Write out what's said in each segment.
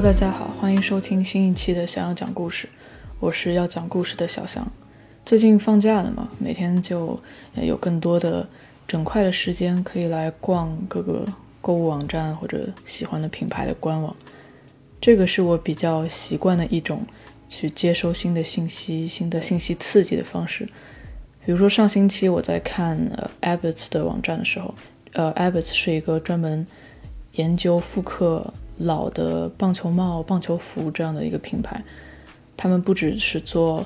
大家好，欢迎收听新一期的想要讲故事，我是要讲故事的小翔。最近放假了嘛，每天就有更多的整块的时间可以来逛各个购物网站或者喜欢的品牌的官网。这个是我比较习惯的一种去接收新的信息、新的信息刺激的方式。比如说上星期我在看呃 Abbott's 的网站的时候，呃 Abbott's 是一个专门研究复刻。老的棒球帽、棒球服这样的一个品牌，他们不只是做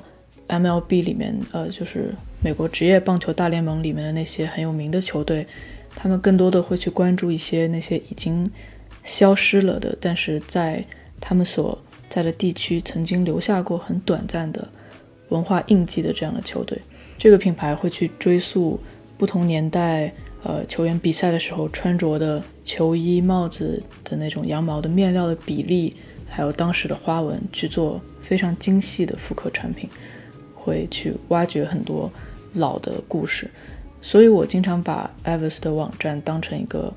MLB 里面，呃，就是美国职业棒球大联盟里面的那些很有名的球队，他们更多的会去关注一些那些已经消失了的，但是在他们所在的地区曾经留下过很短暂的文化印记的这样的球队。这个品牌会去追溯不同年代。呃，球员比赛的时候穿着的球衣、帽子的那种羊毛的面料的比例，还有当时的花纹，去做非常精细的复刻产品，会去挖掘很多老的故事。所以我经常把 Evers 的网站当成一个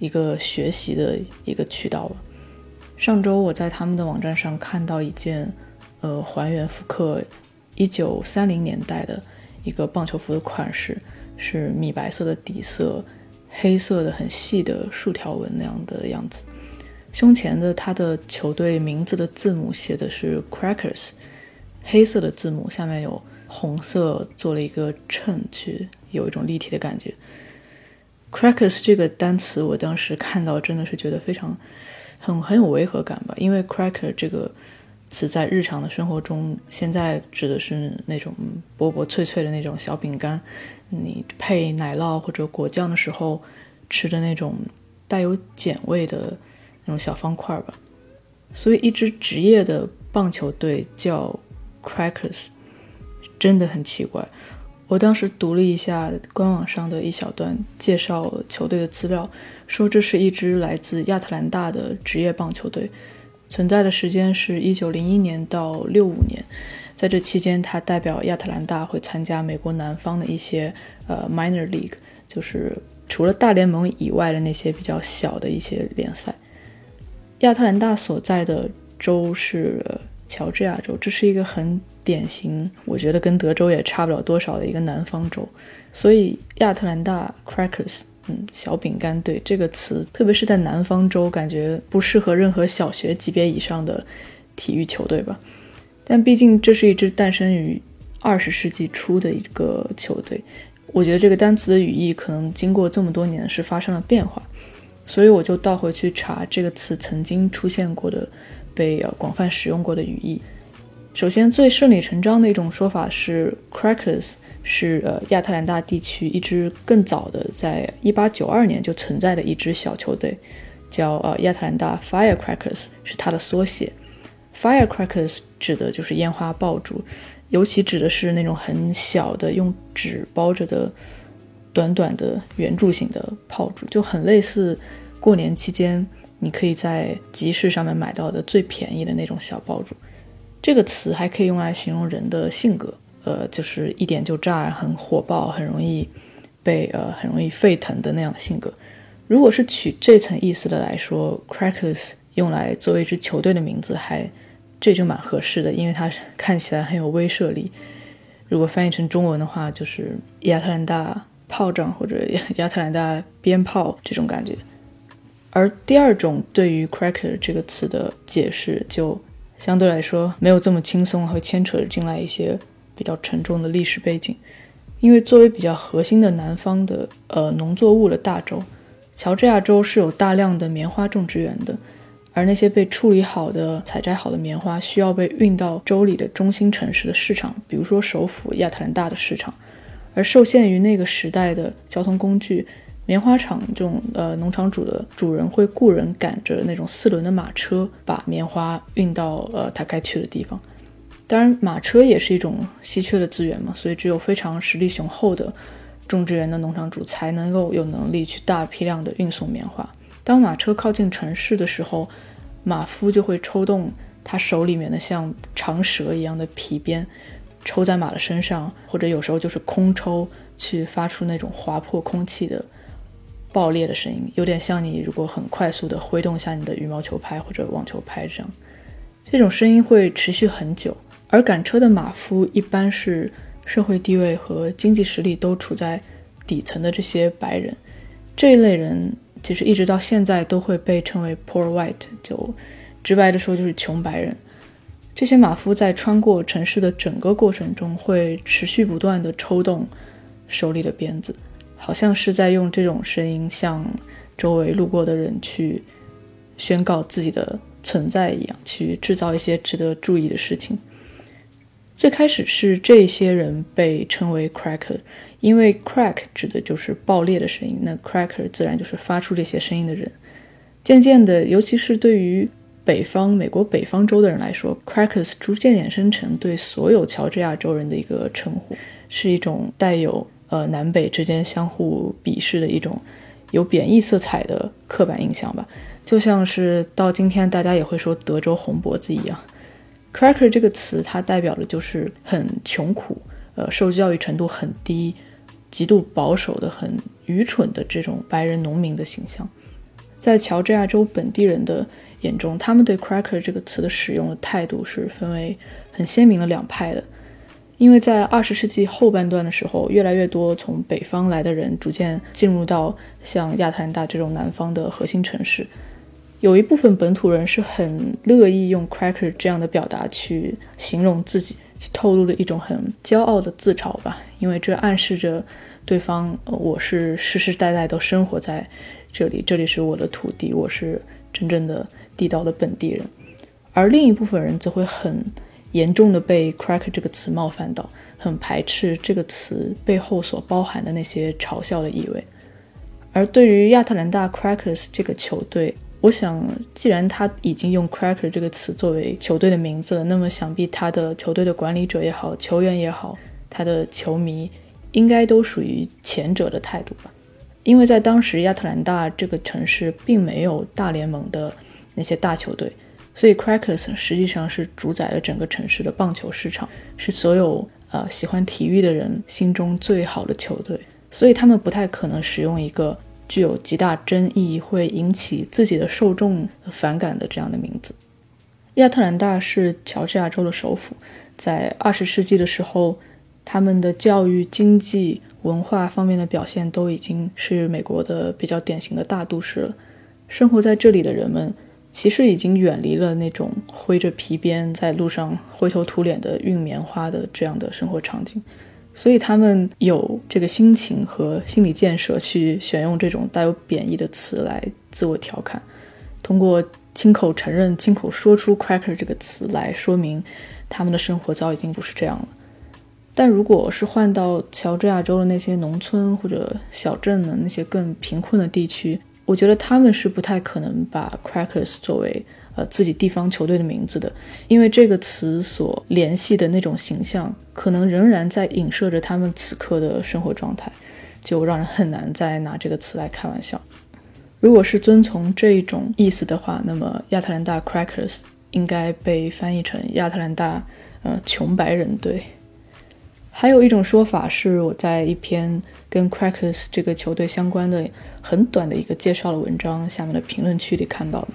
一个学习的一个渠道了。上周我在他们的网站上看到一件，呃，还原复刻一九三零年代的一个棒球服的款式。是米白色的底色，黑色的很细的竖条纹那样的样子。胸前的它的球队名字的字母写的是 Crackers，黑色的字母下面有红色做了一个衬，去有一种立体的感觉。Crackers 这个单词我当时看到真的是觉得非常很很有违和感吧，因为 Cracker 这个。词在日常的生活中，现在指的是那种薄薄脆脆的那种小饼干，你配奶酪或者果酱的时候吃的那种带有碱味的那种小方块吧。所以，一支职业的棒球队叫 Crackers，真的很奇怪。我当时读了一下官网上的一小段介绍球队的资料，说这是一支来自亚特兰大的职业棒球队。存在的时间是一九零一年到六五年，在这期间，他代表亚特兰大会参加美国南方的一些呃 minor league，就是除了大联盟以外的那些比较小的一些联赛。亚特兰大所在的州是乔治亚州，这是一个很典型，我觉得跟德州也差不了多少的一个南方州，所以亚特兰大 Crackers。嗯，小饼干队这个词，特别是在南方州，感觉不适合任何小学级别以上的体育球队吧。但毕竟这是一支诞生于二十世纪初的一个球队，我觉得这个单词的语义可能经过这么多年是发生了变化，所以我就倒回去查这个词曾经出现过的、被广泛使用过的语义。首先，最顺理成章的一种说法是，Crackers。是呃亚特兰大地区一支更早的，在一八九二年就存在的一支小球队，叫呃亚特兰大 Firecrackers，是它的缩写。Firecrackers 指的就是烟花爆竹，尤其指的是那种很小的用纸包着的短短的圆柱形的炮竹，就很类似过年期间你可以在集市上面买到的最便宜的那种小爆竹。这个词还可以用来形容人的性格。呃，就是一点就炸，很火爆，很容易被呃，很容易沸腾的那样的性格。如果是取这层意思的来说，Crackers 用来作为一支球队的名字，还这就蛮合适的，因为它看起来很有威慑力。如果翻译成中文的话，就是亚特兰大炮仗或者亚 特兰大鞭炮这种感觉。而第二种对于 Cracker 这个词的解释，就相对来说没有这么轻松，会牵扯进来一些。比较沉重的历史背景，因为作为比较核心的南方的呃农作物的大州，乔治亚州是有大量的棉花种植园的，而那些被处理好的、采摘好的棉花需要被运到州里的中心城市的市场，比如说首府亚特兰大的市场，而受限于那个时代的交通工具，棉花厂这种呃农场主的主人会雇人赶着那种四轮的马车，把棉花运到呃他该去的地方。当然，马车也是一种稀缺的资源嘛，所以只有非常实力雄厚的种植园的农场主才能够有能力去大批量的运送棉花。当马车靠近城市的时候，马夫就会抽动他手里面的像长蛇一样的皮鞭，抽在马的身上，或者有时候就是空抽，去发出那种划破空气的爆裂的声音，有点像你如果很快速的挥动一下你的羽毛球拍或者网球拍这样。这种声音会持续很久，而赶车的马夫一般是社会地位和经济实力都处在底层的这些白人。这一类人其实一直到现在都会被称为 poor white，就直白的说就是穷白人。这些马夫在穿过城市的整个过程中会持续不断的抽动手里的鞭子。好像是在用这种声音向周围路过的人去宣告自己的存在一样，去制造一些值得注意的事情。最开始是这些人被称为 cracker，因为 crack 指的就是爆裂的声音，那 cracker 自然就是发出这些声音的人。渐渐的，尤其是对于北方美国北方州的人来说，crackers 逐渐衍生成对所有乔治亚州人的一个称呼，是一种带有。呃，南北之间相互鄙视的一种有贬义色彩的刻板印象吧，就像是到今天大家也会说德州红脖子一样。Cracker 这个词，它代表的就是很穷苦，呃，受教育程度很低，极度保守的、很愚蠢的这种白人农民的形象。在乔治亚州本地人的眼中，他们对 Cracker 这个词的使用的态度是分为很鲜明的两派的。因为在二十世纪后半段的时候，越来越多从北方来的人逐渐进入到像亚特兰大这种南方的核心城市，有一部分本土人是很乐意用 “cracker” 这样的表达去形容自己，去透露了一种很骄傲的自嘲吧。因为这暗示着对方，我是世世代代都生活在这里，这里是我的土地，我是真正的地道的本地人。而另一部分人则会很。严重的被 “cracker” 这个词冒犯到，很排斥这个词背后所包含的那些嘲笑的意味。而对于亚特兰大 Crackers 这个球队，我想，既然他已经用 “cracker” 这个词作为球队的名字了，那么想必他的球队的管理者也好，球员也好，他的球迷应该都属于前者的态度吧。因为在当时亚特兰大这个城市并没有大联盟的那些大球队。所以，Crackers 实际上是主宰了整个城市的棒球市场，是所有呃喜欢体育的人心中最好的球队。所以，他们不太可能使用一个具有极大争议、会引起自己的受众反感的这样的名字。亚特兰大是乔治亚州的首府，在二十世纪的时候，他们的教育、经济、文化方面的表现都已经是美国的比较典型的大都市了。生活在这里的人们。其实已经远离了那种挥着皮鞭在路上灰头土脸的运棉花的这样的生活场景，所以他们有这个心情和心理建设去选用这种带有贬义的词来自我调侃，通过亲口承认、亲口说出 “cracker” 这个词来说明他们的生活早已经不是这样了。但如果是换到乔治亚州的那些农村或者小镇的那些更贫困的地区，我觉得他们是不太可能把 Crackers 作为呃自己地方球队的名字的，因为这个词所联系的那种形象，可能仍然在影射着他们此刻的生活状态，就让人很难再拿这个词来开玩笑。如果是遵从这种意思的话，那么亚特兰大 Crackers 应该被翻译成亚特兰大呃穷白人队。还有一种说法是，我在一篇跟 Crackers 这个球队相关的很短的一个介绍的文章下面的评论区里看到的。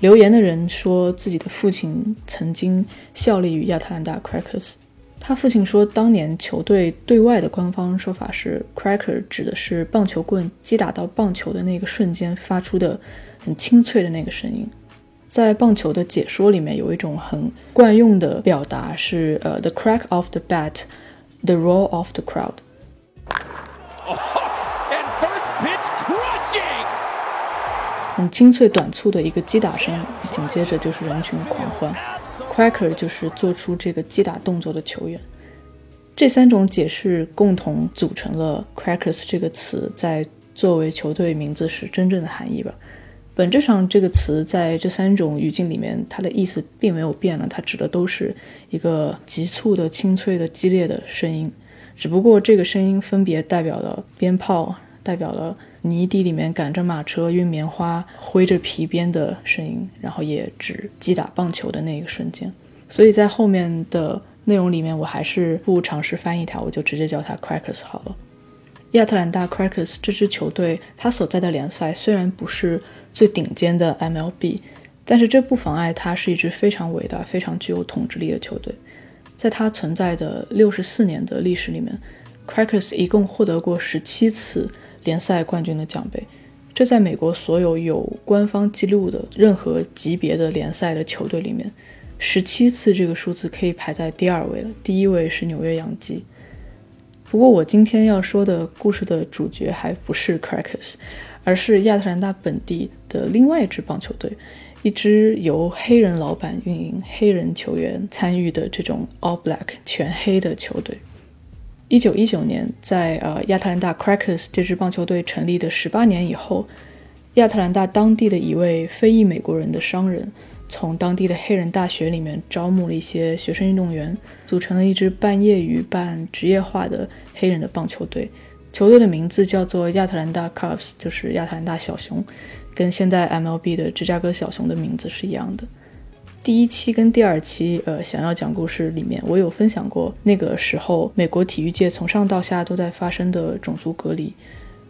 留言的人说自己的父亲曾经效力于亚特兰大 Crackers。他父亲说，当年球队对外的官方说法是，Cracker 指的是棒球棍击打到棒球的那个瞬间发出的很清脆的那个声音。在棒球的解说里面，有一种很惯用的表达是，呃，the crack of the bat。The roar of the crowd，很清脆短促的一个击打声，紧接着就是人群狂欢。Cracker 就是做出这个击打动作的球员。这三种解释共同组成了 Crackers 这个词在作为球队名字时真正的含义吧。本质上，这个词在这三种语境里面，它的意思并没有变了。它指的都是一个急促的、清脆的、激烈的声音，只不过这个声音分别代表了鞭炮，代表了泥地里面赶着马车运棉花、挥着皮鞭的声音，然后也指击打棒球的那个瞬间。所以在后面的内容里面，我还是不尝试翻译它，我就直接叫它 Crackers 好了。亚特兰大 Crackers 这支球队，它所在的联赛虽然不是最顶尖的 MLB，但是这不妨碍它是一支非常伟大、非常具有统治力的球队。在它存在的六十四年的历史里面，Crackers 一共获得过十七次联赛冠军的奖杯，这在美国所有有官方记录的任何级别的联赛的球队里面，十七次这个数字可以排在第二位了，第一位是纽约洋基。不过，我今天要说的故事的主角还不是 Crackers，而是亚特兰大本地的另外一支棒球队，一支由黑人老板运营、黑人球员参与的这种 All Black 全黑的球队。一九一九年，在呃亚特兰大 Crackers 这支棒球队成立的十八年以后，亚特兰大当地的一位非裔美国人的商人。从当地的黑人大学里面招募了一些学生运动员，组成了一支半业余半职业化的黑人的棒球队。球队的名字叫做亚特兰大 Cubs，就是亚特兰大小熊，跟现在 MLB 的芝加哥小熊的名字是一样的。第一期跟第二期，呃，想要讲故事里面，我有分享过那个时候美国体育界从上到下都在发生的种族隔离。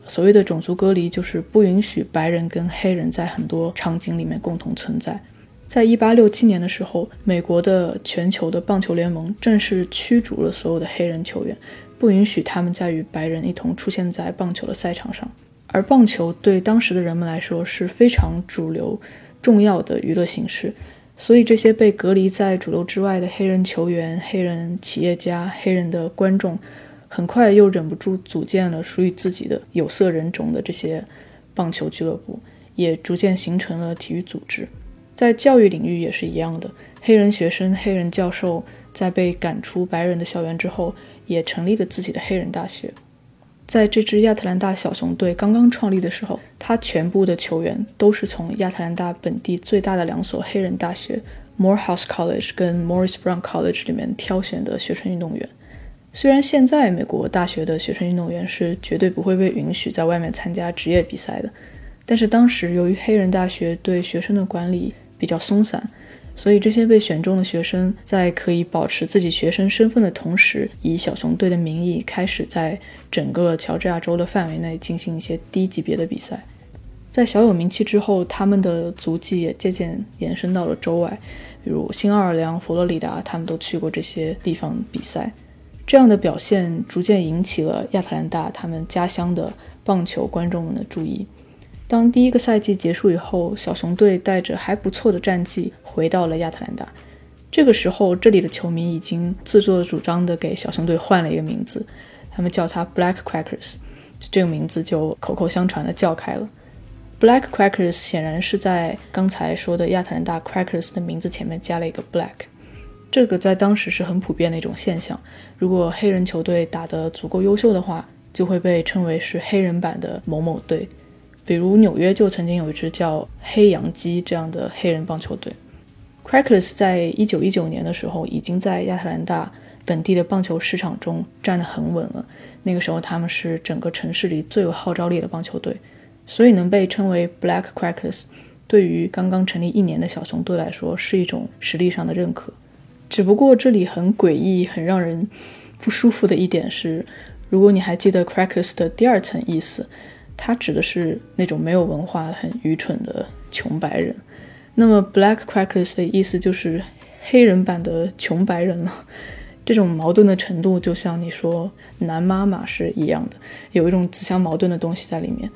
所谓的种族隔离，就是不允许白人跟黑人在很多场景里面共同存在。在一八六七年的时候，美国的全球的棒球联盟正式驱逐了所有的黑人球员，不允许他们再与白人一同出现在棒球的赛场上。而棒球对当时的人们来说是非常主流、重要的娱乐形式，所以这些被隔离在主流之外的黑人球员、黑人企业家、黑人的观众，很快又忍不住组建了属于自己的有色人种的这些棒球俱乐部，也逐渐形成了体育组织。在教育领域也是一样的，黑人学生、黑人教授在被赶出白人的校园之后，也成立了自己的黑人大学。在这支亚特兰大小熊队刚刚创立的时候，他全部的球员都是从亚特兰大本地最大的两所黑人大学 ——Morehouse College 跟 Morris Brown College 里面挑选的学生运动员。虽然现在美国大学的学生运动员是绝对不会被允许在外面参加职业比赛的，但是当时由于黑人大学对学生的管理，比较松散，所以这些被选中的学生在可以保持自己学生身份的同时，以小熊队的名义开始在整个乔治亚州的范围内进行一些低级别的比赛。在小有名气之后，他们的足迹也渐渐延伸到了州外，比如新奥尔良、佛罗里达，他们都去过这些地方比赛。这样的表现逐渐引起了亚特兰大他们家乡的棒球观众们的注意。当第一个赛季结束以后，小熊队带着还不错的战绩回到了亚特兰大。这个时候，这里的球迷已经自作主张地给小熊队换了一个名字，他们叫它 Black Crackers，这个名字就口口相传的叫开了。Black Crackers 显然是在刚才说的亚特兰大 Crackers 的名字前面加了一个 Black，这个在当时是很普遍的一种现象。如果黑人球队打得足够优秀的话，就会被称为是黑人版的某某队。比如纽约就曾经有一支叫黑洋基这样的黑人棒球队。Crackers 在一九一九年的时候已经在亚特兰大本地的棒球市场中站得很稳了。那个时候他们是整个城市里最有号召力的棒球队，所以能被称为 Black Crackers，对于刚刚成立一年的小熊队来说是一种实力上的认可。只不过这里很诡异、很让人不舒服的一点是，如果你还记得 Crackers 的第二层意思。它指的是那种没有文化、很愚蠢的穷白人。那么，Black Crackers 的意思就是黑人版的穷白人了。这种矛盾的程度，就像你说男妈妈是一样的，有一种自相矛盾的东西在里面。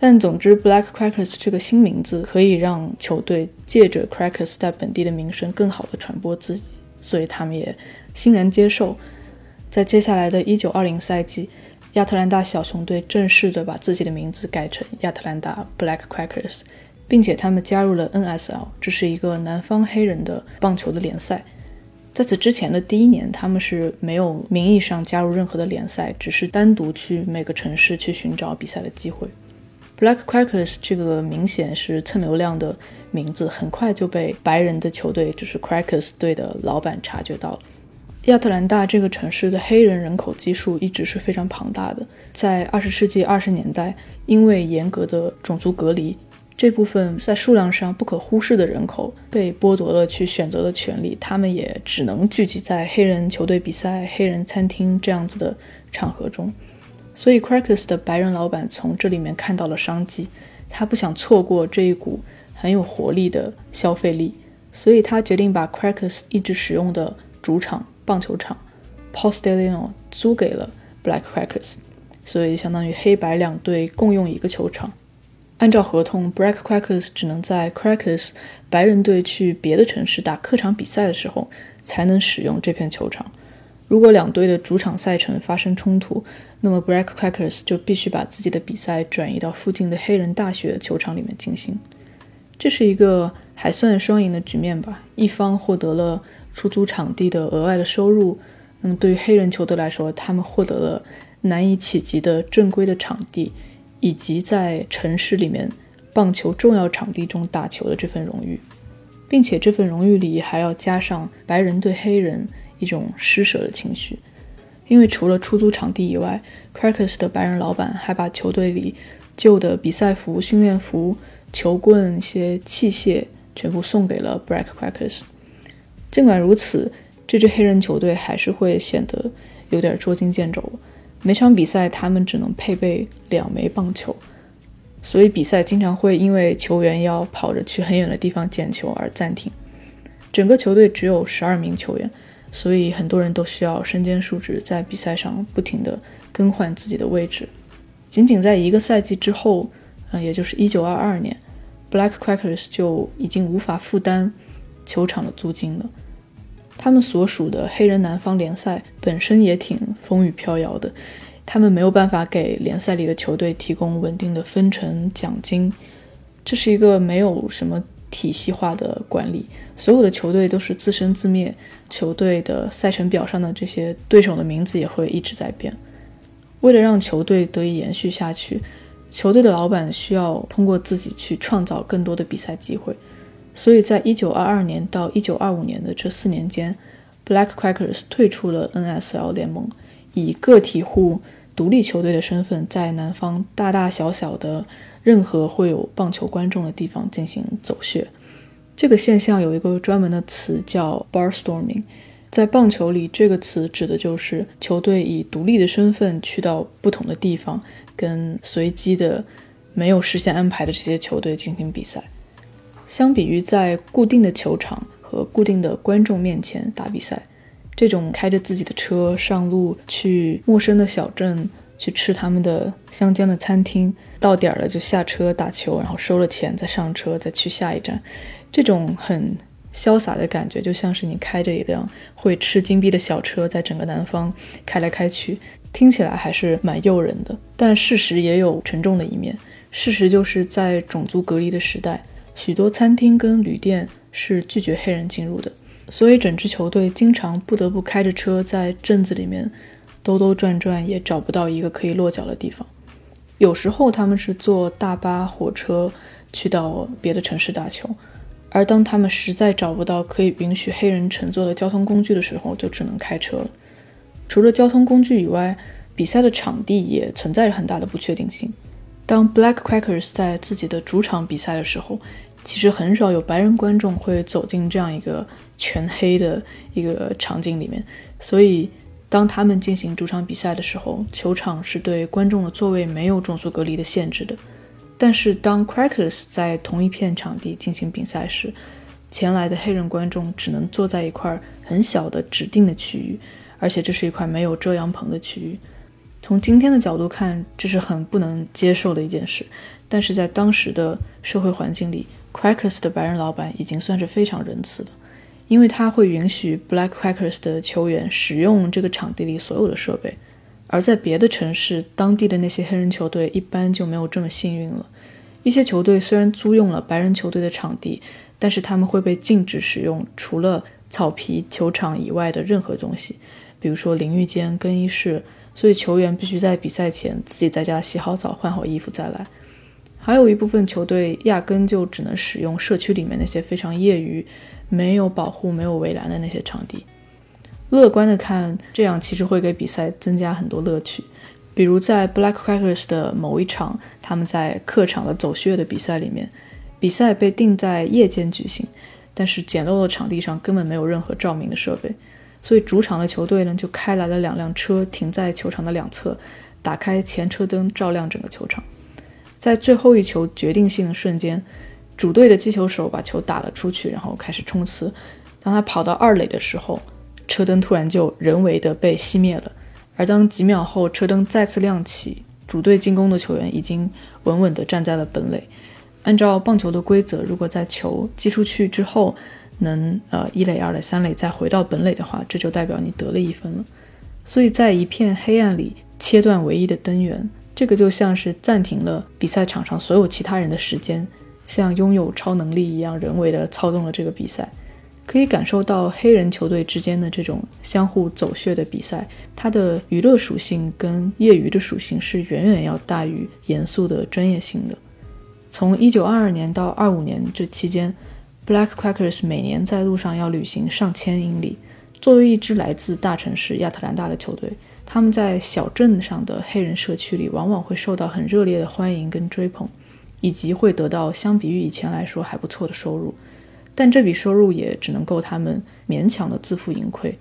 但总之，Black Crackers 这个新名字可以让球队借着 Crackers 在本地的名声更好的传播自己，所以他们也欣然接受。在接下来的一九二零赛季。亚特兰大小熊队正式的把自己的名字改成亚特兰大 Black Crackers，并且他们加入了 NSL，这是一个南方黑人的棒球的联赛。在此之前的第一年，他们是没有名义上加入任何的联赛，只是单独去每个城市去寻找比赛的机会。Black Crackers 这个明显是蹭流量的名字，很快就被白人的球队，就是 Crackers 队的老板察觉到了。亚特兰大这个城市的黑人人口基数一直是非常庞大的。在二十世纪二十年代，因为严格的种族隔离，这部分在数量上不可忽视的人口被剥夺了去选择的权利，他们也只能聚集在黑人球队比赛、黑人餐厅这样子的场合中。所以 Crackers 的白人老板从这里面看到了商机，他不想错过这一股很有活力的消费力，所以他决定把 Crackers 一直使用的主场棒球场 Paul Stadium 租给了 Black Crackers，所以相当于黑白两队共用一个球场。按照合同，Black Crackers 只能在 Crackers 白人队去别的城市打客场比赛的时候才能使用这片球场。如果两队的主场赛程发生冲突，那么 Black Crackers 就必须把自己的比赛转移到附近的黑人大学球场里面进行。这是一个还算双赢的局面吧，一方获得了出租场地的额外的收入，那么对于黑人球队来说，他们获得了难以企及的正规的场地。以及在城市里面棒球重要场地中打球的这份荣誉，并且这份荣誉里还要加上白人对黑人一种施舍的情绪，因为除了出租场地以外，Crackers 的白人老板还把球队里旧的比赛服、训练服、球棍、一些器械全部送给了 Black Crackers。尽管如此，这支黑人球队还是会显得有点捉襟见肘。每场比赛，他们只能配备两枚棒球，所以比赛经常会因为球员要跑着去很远的地方捡球而暂停。整个球队只有十二名球员，所以很多人都需要身兼数职，在比赛上不停地更换自己的位置。仅仅在一个赛季之后，嗯，也就是一九二二年，Black Crackers 就已经无法负担球场的租金了。他们所属的黑人南方联赛本身也挺风雨飘摇的，他们没有办法给联赛里的球队提供稳定的分成奖金，这是一个没有什么体系化的管理，所有的球队都是自生自灭，球队的赛程表上的这些对手的名字也会一直在变。为了让球队得以延续下去，球队的老板需要通过自己去创造更多的比赛机会。所以在1922年到1925年的这四年间，Black Crackers 退出了 NSL 联盟，以个体户独立球队的身份，在南方大大小小的任何会有棒球观众的地方进行走穴。这个现象有一个专门的词叫 Barstorming，在棒球里，这个词指的就是球队以独立的身份去到不同的地方，跟随机的、没有事先安排的这些球队进行比赛。相比于在固定的球场和固定的观众面前打比赛，这种开着自己的车上路去陌生的小镇去吃他们的乡间的餐厅，到点了就下车打球，然后收了钱再上车再去下一站，这种很潇洒的感觉，就像是你开着一辆会吃金币的小车，在整个南方开来开去，听起来还是蛮诱人的。但事实也有沉重的一面，事实就是在种族隔离的时代。许多餐厅跟旅店是拒绝黑人进入的，所以整支球队经常不得不开着车在镇子里面兜兜转转，也找不到一个可以落脚的地方。有时候他们是坐大巴、火车去到别的城市打球，而当他们实在找不到可以允许黑人乘坐的交通工具的时候，就只能开车了。除了交通工具以外，比赛的场地也存在着很大的不确定性。当 Black Crackers 在自己的主场比赛的时候，其实很少有白人观众会走进这样一个全黑的一个场景里面，所以当他们进行主场比赛的时候，球场是对观众的座位没有种族隔离的限制的。但是当 Crackers 在同一片场地进行比赛时，前来的黑人观众只能坐在一块很小的指定的区域，而且这是一块没有遮阳棚的区域。从今天的角度看，这是很不能接受的一件事，但是在当时的社会环境里。Crackers 的白人老板已经算是非常仁慈了，因为他会允许 Black Crackers 的球员使用这个场地里所有的设备，而在别的城市，当地的那些黑人球队一般就没有这么幸运了。一些球队虽然租用了白人球队的场地，但是他们会被禁止使用除了草皮球场以外的任何东西，比如说淋浴间、更衣室，所以球员必须在比赛前自己在家洗好澡、换好衣服再来。还有一部分球队压根就只能使用社区里面那些非常业余、没有保护、没有围栏的那些场地。乐观的看，这样其实会给比赛增加很多乐趣。比如在 Black Crackers 的某一场，他们在客场的走穴的比赛里面，比赛被定在夜间举行，但是简陋的场地上根本没有任何照明的设备，所以主场的球队呢就开来了两辆车停在球场的两侧。打开前车灯，照亮整个球场。在最后一球决定性的瞬间，主队的击球手把球打了出去，然后开始冲刺。当他跑到二垒的时候，车灯突然就人为的被熄灭了。而当几秒后车灯再次亮起，主队进攻的球员已经稳稳地站在了本垒。按照棒球的规则，如果在球击出去之后能呃一垒、二垒、三垒再回到本垒的话，这就代表你得了一分了。所以在一片黑暗里切断唯一的灯源，这个就像是暂停了比赛场上所有其他人的时间，像拥有超能力一样人为的操纵了这个比赛。可以感受到黑人球队之间的这种相互走穴的比赛，它的娱乐属性跟业余的属性是远远要大于严肃的专业性的。从1922年到25年这期间，Black Quakers 每年在路上要旅行上千英里。作为一支来自大城市亚特兰大的球队，他们在小镇上的黑人社区里往往会受到很热烈的欢迎跟追捧，以及会得到相比于以前来说还不错的收入。但这笔收入也只能够他们勉强的自负盈亏。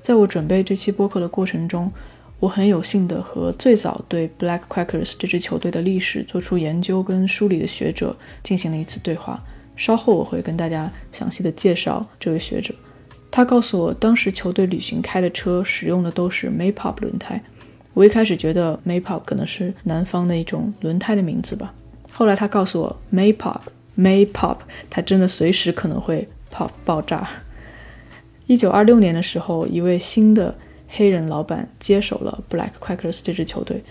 在我准备这期播客的过程中，我很有幸的和最早对 Black Quakers 这支球队的历史做出研究跟梳理的学者进行了一次对话。稍后我会跟大家详细的介绍这位学者。他告诉我，当时球队旅行开的车使用的都是 Maypop 轮胎。我一开始觉得 Maypop 可能是南方的一种轮胎的名字吧。后来他告诉我，Maypop。May pop，它真的随时可能会 pop 爆炸。一九二六年的时候，一位新的黑人老板接手了 Black Quakers 这支球队，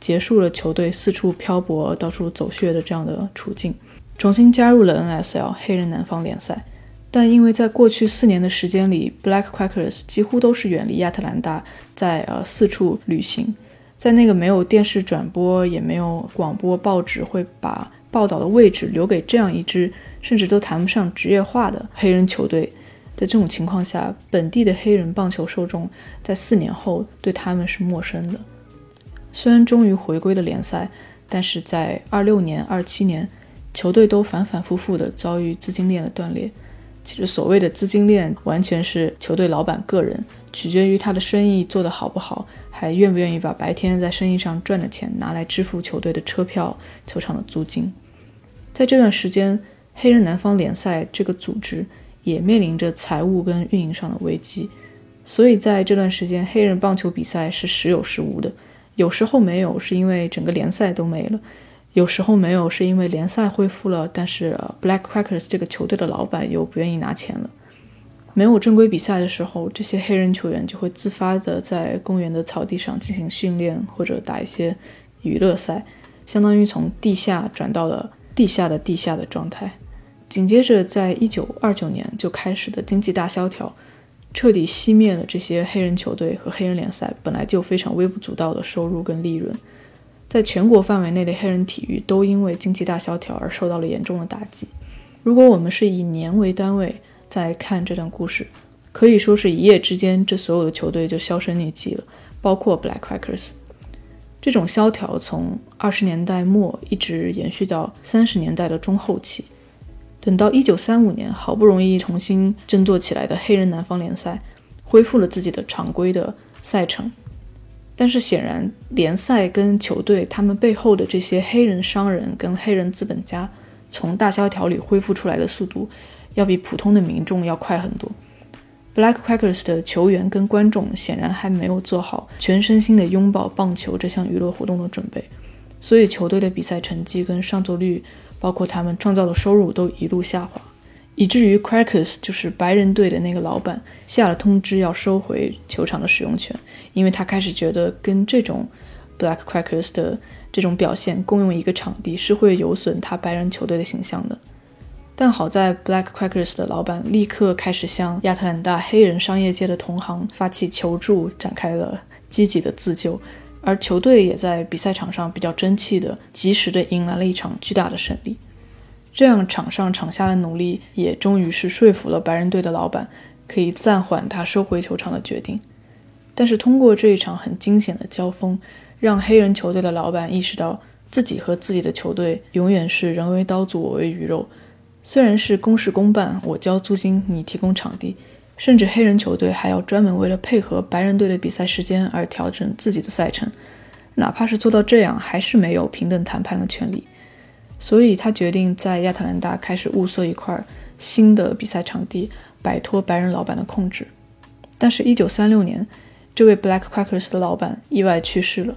结束了球队四处漂泊、到处走穴的这样的处境，重新加入了 NSL 黑人南方联赛。但因为在过去四年的时间里，Black Quakers 几乎都是远离亚特兰大，在呃四处旅行，在那个没有电视转播，也没有广播报纸会把。报道的位置留给这样一支甚至都谈不上职业化的黑人球队，在这种情况下，本地的黑人棒球受众在四年后对他们是陌生的。虽然终于回归了联赛，但是在二六年、二七年，球队都反反复复地遭遇资金链的断裂。其实所谓的资金链，完全是球队老板个人，取决于他的生意做得好不好，还愿不愿意把白天在生意上赚的钱拿来支付球队的车票、球场的租金。在这段时间，黑人南方联赛这个组织也面临着财务跟运营上的危机，所以在这段时间，黑人棒球比赛是时有时无的。有时候没有，是因为整个联赛都没了；有时候没有，是因为联赛恢复了，但是 Black quackers 这个球队的老板又不愿意拿钱了。没有正规比赛的时候，这些黑人球员就会自发的在公园的草地上进行训练，或者打一些娱乐赛，相当于从地下转到了。地下的地下的状态，紧接着，在一九二九年就开始的经济大萧条，彻底熄灭了这些黑人球队和黑人联赛本来就非常微不足道的收入跟利润。在全国范围内的黑人体育都因为经济大萧条而受到了严重的打击。如果我们是以年为单位在看这段故事，可以说是一夜之间，这所有的球队就销声匿迹了，包括 Black Quakers。这种萧条从二十年代末一直延续到三十年代的中后期，等到一九三五年，好不容易重新振作起来的黑人南方联赛恢复了自己的常规的赛程，但是显然联赛跟球队他们背后的这些黑人商人跟黑人资本家从大萧条里恢复出来的速度，要比普通的民众要快很多。Black Quakers 的球员跟观众显然还没有做好全身心的拥抱棒球这项娱乐活动的准备，所以球队的比赛成绩跟上座率，包括他们创造的收入都一路下滑，以至于 Quakers 就是白人队的那个老板下了通知要收回球场的使用权，因为他开始觉得跟这种 Black Quakers 的这种表现共用一个场地是会有损他白人球队的形象的。但好在 Black Quakers 的老板立刻开始向亚特兰大黑人商业界的同行发起求助，展开了积极的自救，而球队也在比赛场上比较争气的、及时的迎来了一场巨大的胜利。这样场上场下的努力也终于是说服了白人队的老板，可以暂缓他收回球场的决定。但是通过这一场很惊险的交锋，让黑人球队的老板意识到自己和自己的球队永远是人为刀俎，我为鱼肉。虽然是公事公办，我交租金，你提供场地，甚至黑人球队还要专门为了配合白人队的比赛时间而调整自己的赛程。哪怕是做到这样，还是没有平等谈判的权利。所以他决定在亚特兰大开始物色一块新的比赛场地，摆脱白人老板的控制。但是，一九三六年，这位 Black Quakers 的老板意外去世了，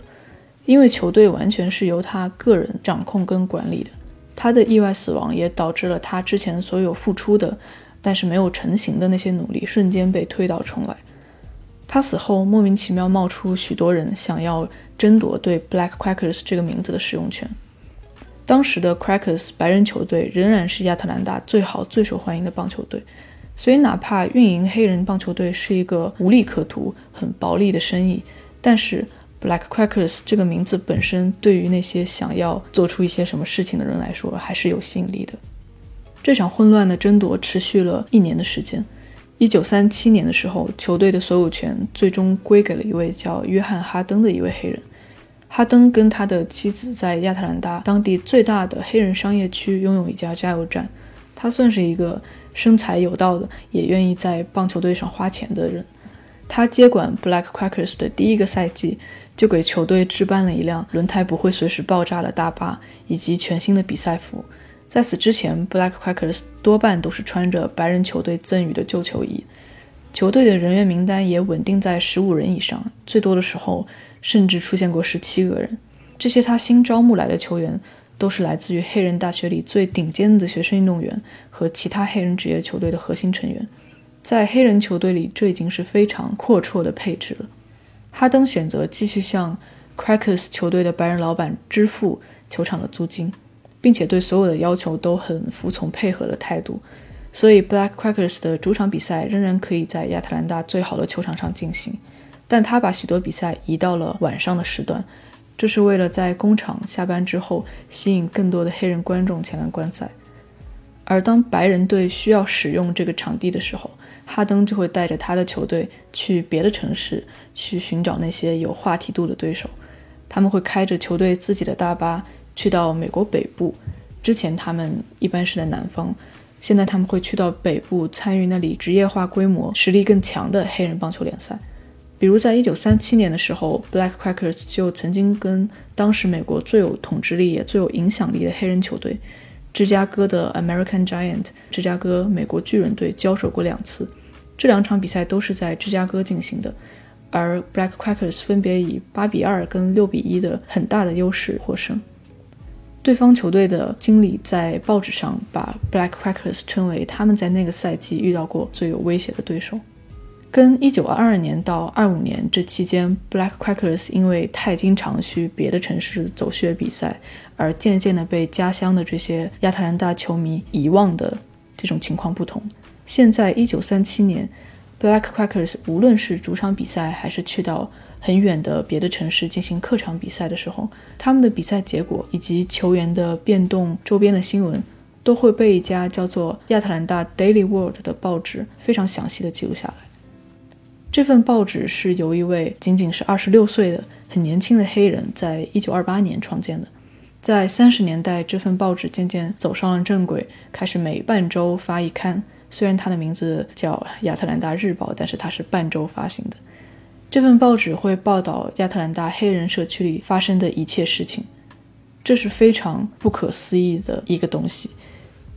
因为球队完全是由他个人掌控跟管理的。他的意外死亡也导致了他之前所有付出的，但是没有成型的那些努力瞬间被推倒重来。他死后，莫名其妙冒出许多人想要争夺对 Black Quakers 这个名字的使用权。当时的 Crackers 白人球队仍然是亚特兰大最好、最受欢迎的棒球队，所以哪怕运营黑人棒球队是一个无利可图、很薄利的生意，但是 Black Crackers 这个名字本身对于那些想要做出一些什么事情的人来说还是有吸引力的。这场混乱的争夺持续了一年的时间。一九三七年的时候，球队的所有权最终归给了一位叫约翰·哈登的一位黑人。哈登跟他的妻子在亚特兰大当地最大的黑人商业区拥有一家加油站。他算是一个生财有道的，也愿意在棒球队上花钱的人。他接管 Black Quakers 的第一个赛季，就给球队置办了一辆轮胎不会随时爆炸的大巴，以及全新的比赛服。在此之前，Black Quakers 多半都是穿着白人球队赠予的旧球衣。球队的人员名单也稳定在十五人以上，最多的时候甚至出现过十七个人。这些他新招募来的球员都是来自于黑人大学里最顶尖的学生运动员和其他黑人职业球队的核心成员。在黑人球队里，这已经是非常阔绰的配置了。哈登选择继续向 Quakers 球队的白人老板支付球场的租金。并且对所有的要求都很服从配合的态度，所以 Black Quakers 的主场比赛仍然可以在亚特兰大最好的球场上进行。但他把许多比赛移到了晚上的时段，这是为了在工厂下班之后吸引更多的黑人观众前来观赛。而当白人队需要使用这个场地的时候，哈登就会带着他的球队去别的城市去寻找那些有话题度的对手。他们会开着球队自己的大巴。去到美国北部，之前他们一般是在南方，现在他们会去到北部参与那里职业化规模、实力更强的黑人棒球联赛。比如在一九三七年的时候，Black Quakers 就曾经跟当时美国最有统治力也最有影响力的黑人球队——芝加哥的 American Giant（ 芝加哥美国巨人队）交手过两次。这两场比赛都是在芝加哥进行的，而 Black Quakers 分别以八比二跟六比一的很大的优势获胜。对方球队的经理在报纸上把 Black Quakers 称为他们在那个赛季遇到过最有威胁的对手。跟1922年到25年这期间，Black Quakers 因为太经常去别的城市走穴比赛，而渐渐的被家乡的这些亚特兰大球迷遗忘的这种情况不同，现在1937年，Black Quakers 无论是主场比赛还是去到很远的别的城市进行客场比赛的时候，他们的比赛结果以及球员的变动、周边的新闻，都会被一家叫做亚特兰大 Daily World 的报纸非常详细的记录下来。这份报纸是由一位仅仅是二十六岁的很年轻的黑人在一九二八年创建的。在三十年代，这份报纸渐渐走上了正轨，开始每半周发一刊。虽然它的名字叫亚特兰大日报，但是它是半周发行的。这份报纸会报道亚特兰大黑人社区里发生的一切事情，这是非常不可思议的一个东西。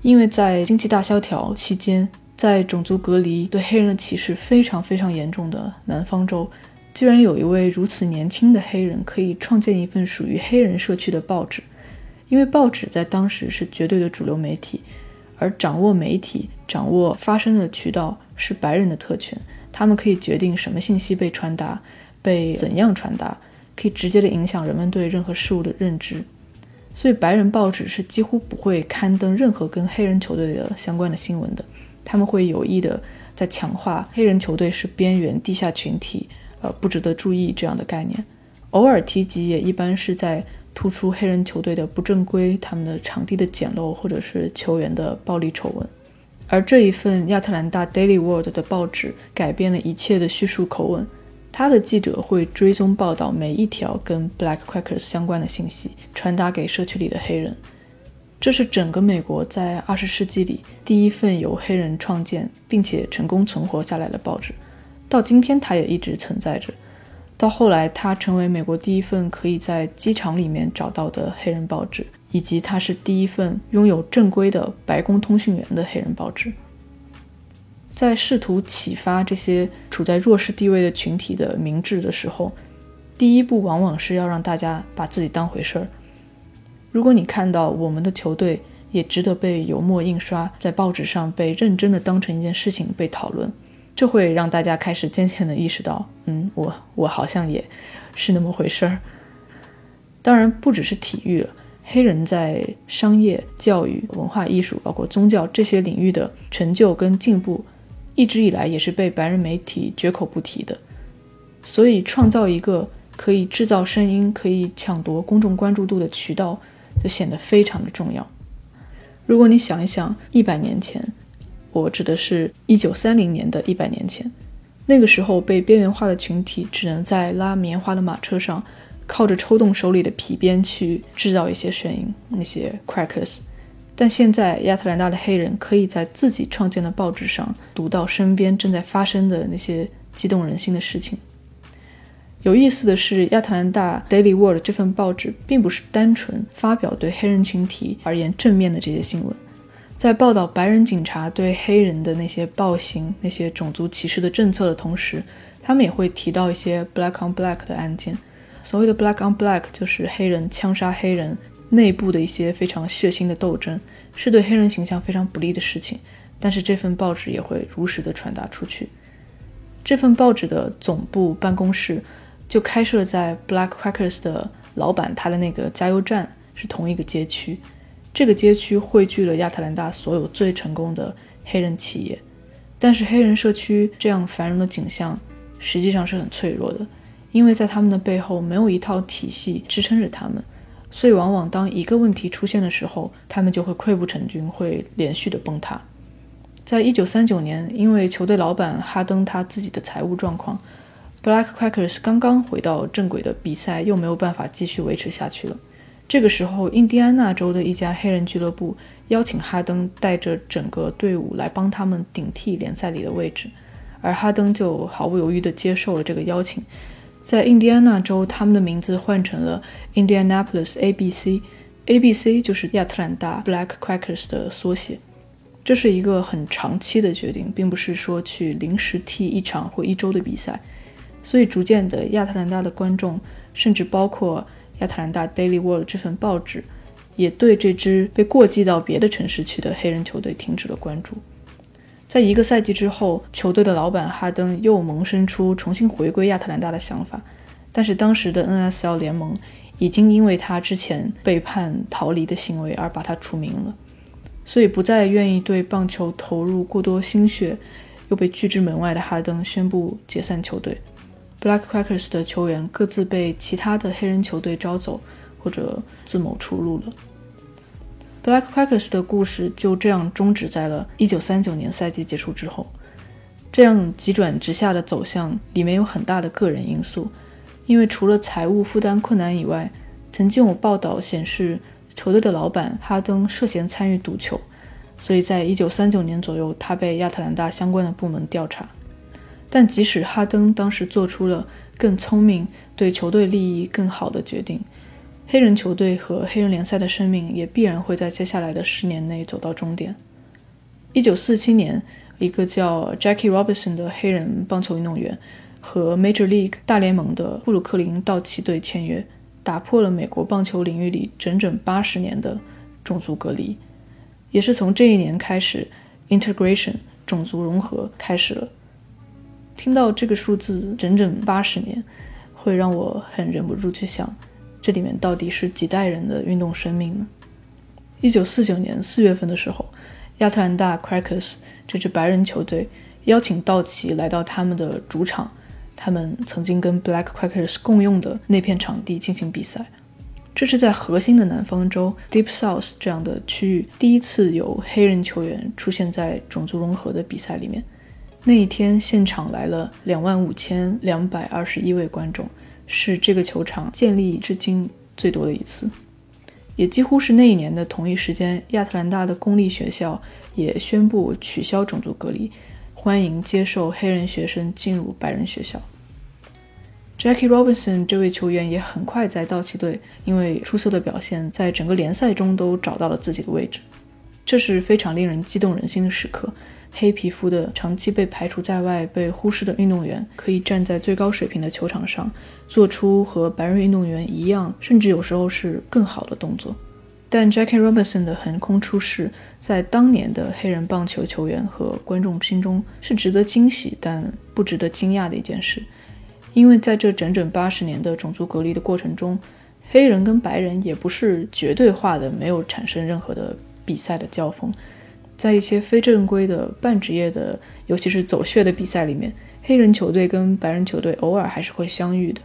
因为在经济大萧条期间，在种族隔离对黑人的歧视非常非常严重的南方州，居然有一位如此年轻的黑人可以创建一份属于黑人社区的报纸。因为报纸在当时是绝对的主流媒体，而掌握媒体、掌握发声的渠道是白人的特权。他们可以决定什么信息被传达，被怎样传达，可以直接的影响人们对任何事物的认知。所以，白人报纸是几乎不会刊登任何跟黑人球队的相关的新闻的。他们会有意的在强化黑人球队是边缘地下群体，呃，不值得注意这样的概念。偶尔提及，也一般是在突出黑人球队的不正规、他们的场地的简陋，或者是球员的暴力丑闻。而这一份亚特兰大 Daily World 的报纸改变了一切的叙述口吻，他的记者会追踪报道每一条跟 Black Quakers 相关的信息，传达给社区里的黑人。这是整个美国在二十世纪里第一份由黑人创建并且成功存活下来的报纸，到今天它也一直存在着。到后来，它成为美国第一份可以在机场里面找到的黑人报纸，以及它是第一份拥有正规的白宫通讯员的黑人报纸。在试图启发这些处在弱势地位的群体的明智的时候，第一步往往是要让大家把自己当回事儿。如果你看到我们的球队也值得被油墨印刷在报纸上，被认真的当成一件事情被讨论，这会让大家开始渐渐的意识到，嗯，我我好像也是那么回事儿。当然，不只是体育，黑人在商业、教育、文化艺术，包括宗教这些领域的成就跟进步。一直以来也是被白人媒体绝口不提的，所以创造一个可以制造声音、可以抢夺公众关注度的渠道，就显得非常的重要。如果你想一想，一百年前，我指的是一九三零年的一百年前，那个时候被边缘化的群体只能在拉棉花的马车上，靠着抽动手里的皮鞭去制造一些声音，那些 crackers。但现在，亚特兰大的黑人可以在自己创建的报纸上读到身边正在发生的那些激动人心的事情。有意思的是，亚特兰大 Daily World 这份报纸并不是单纯发表对黑人群体而言正面的这些新闻，在报道白人警察对黑人的那些暴行、那些种族歧视的政策的同时，他们也会提到一些 Black on Black 的案件。所谓的 Black on Black 就是黑人枪杀黑人。内部的一些非常血腥的斗争，是对黑人形象非常不利的事情。但是这份报纸也会如实的传达出去。这份报纸的总部办公室就开设在 Black Crackers 的老板他的那个加油站是同一个街区。这个街区汇聚了亚特兰大所有最成功的黑人企业。但是黑人社区这样繁荣的景象实际上是很脆弱的，因为在他们的背后没有一套体系支撑着他们。所以，往往当一个问题出现的时候，他们就会溃不成军，会连续的崩塌。在一九三九年，因为球队老板哈登他自己的财务状况，Black Crackers 刚刚回到正轨的比赛又没有办法继续维持下去了。这个时候，印第安纳州的一家黑人俱乐部邀请哈登带着整个队伍来帮他们顶替联赛里的位置，而哈登就毫不犹豫地接受了这个邀请。在印第安纳州，他们的名字换成了 Indianapolis ABC，ABC 就是亚特兰大 Black Crackers 的缩写。这是一个很长期的决定，并不是说去临时踢一场或一周的比赛。所以，逐渐的，亚特兰大的观众，甚至包括亚特兰大 Daily World 这份报纸，也对这支被过继到别的城市去的黑人球队停止了关注。在一个赛季之后，球队的老板哈登又萌生出重新回归亚特兰大的想法，但是当时的 NSL 联盟已经因为他之前背叛逃离的行为而把他除名了，所以不再愿意对棒球投入过多心血，又被拒之门外的哈登宣布解散球队。Black Crackers 的球员各自被其他的黑人球队招走，或者自谋出路了。Black Crackers 的故事就这样终止在了1939年赛季结束之后。这样急转直下的走向里面有很大的个人因素，因为除了财务负担困难以外，曾经有报道显示球队的老板哈登涉嫌参与赌球，所以在1939年左右，他被亚特兰大相关的部门调查。但即使哈登当时做出了更聪明、对球队利益更好的决定。黑人球队和黑人联赛的生命也必然会在接下来的十年内走到终点。一九四七年，一个叫 Jackie Robinson 的黑人棒球运动员和 Major League 大联盟的布鲁克林道奇队签约，打破了美国棒球领域里整整八十年的种族隔离。也是从这一年开始，integration 种族融合开始了。听到这个数字，整整八十年，会让我很忍不住去想。这里面到底是几代人的运动生命呢？一九四九年四月份的时候，亚特兰大 Crackers 这支白人球队邀请道奇来到他们的主场，他们曾经跟 Black Crackers 共用的那片场地进行比赛。这是在核心的南方州 Deep South 这样的区域第一次有黑人球员出现在种族融合的比赛里面。那一天，现场来了两万五千两百二十一位观众。是这个球场建立至今最多的一次。也几乎是那一年的同一时间，亚特兰大的公立学校也宣布取消种族隔离，欢迎接受黑人学生进入白人学校。Jackie Robinson 这位球员也很快在道奇队因为出色的表现，在整个联赛中都找到了自己的位置，这是非常令人激动人心的时刻。黑皮肤的、长期被排除在外、被忽视的运动员，可以站在最高水平的球场上，做出和白人运动员一样，甚至有时候是更好的动作。但 Jackie Robinson 的横空出世，在当年的黑人棒球球员和观众心中是值得惊喜，但不值得惊讶的一件事，因为在这整整八十年的种族隔离的过程中，黑人跟白人也不是绝对化的，没有产生任何的比赛的交锋。在一些非正规的半职业的，尤其是走穴的比赛里面，黑人球队跟白人球队偶尔还是会相遇的，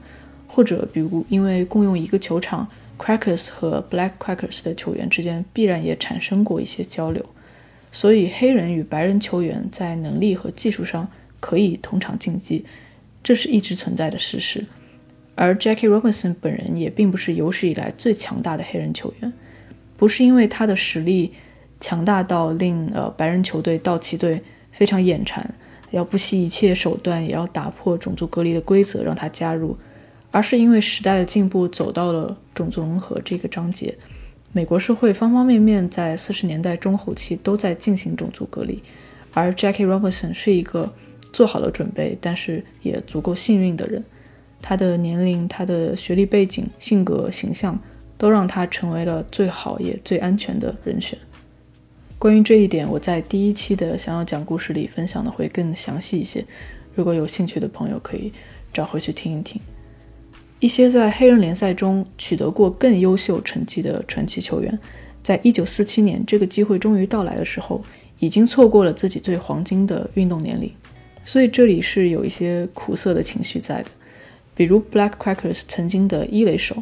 或者比如因为共用一个球场，Crackers 和 Black Crackers 的球员之间必然也产生过一些交流，所以黑人与白人球员在能力和技术上可以同场竞技，这是一直存在的事实。而 Jackie Robinson 本人也并不是有史以来最强大的黑人球员，不是因为他的实力。强大到令呃白人球队道奇队非常眼馋，要不惜一切手段也要打破种族隔离的规则让他加入，而是因为时代的进步走到了种族融合这个章节，美国社会方方面面在四十年代中后期都在进行种族隔离，而 Jackie Robinson 是一个做好了准备，但是也足够幸运的人，他的年龄、他的学历背景、性格、形象都让他成为了最好也最安全的人选。关于这一点，我在第一期的想要讲故事里分享的会更详细一些。如果有兴趣的朋友，可以找回去听一听。一些在黑人联赛中取得过更优秀成绩的传奇球员，在一九四七年这个机会终于到来的时候，已经错过了自己最黄金的运动年龄。所以这里是有一些苦涩的情绪在的。比如 Black Crackers 曾经的一垒手，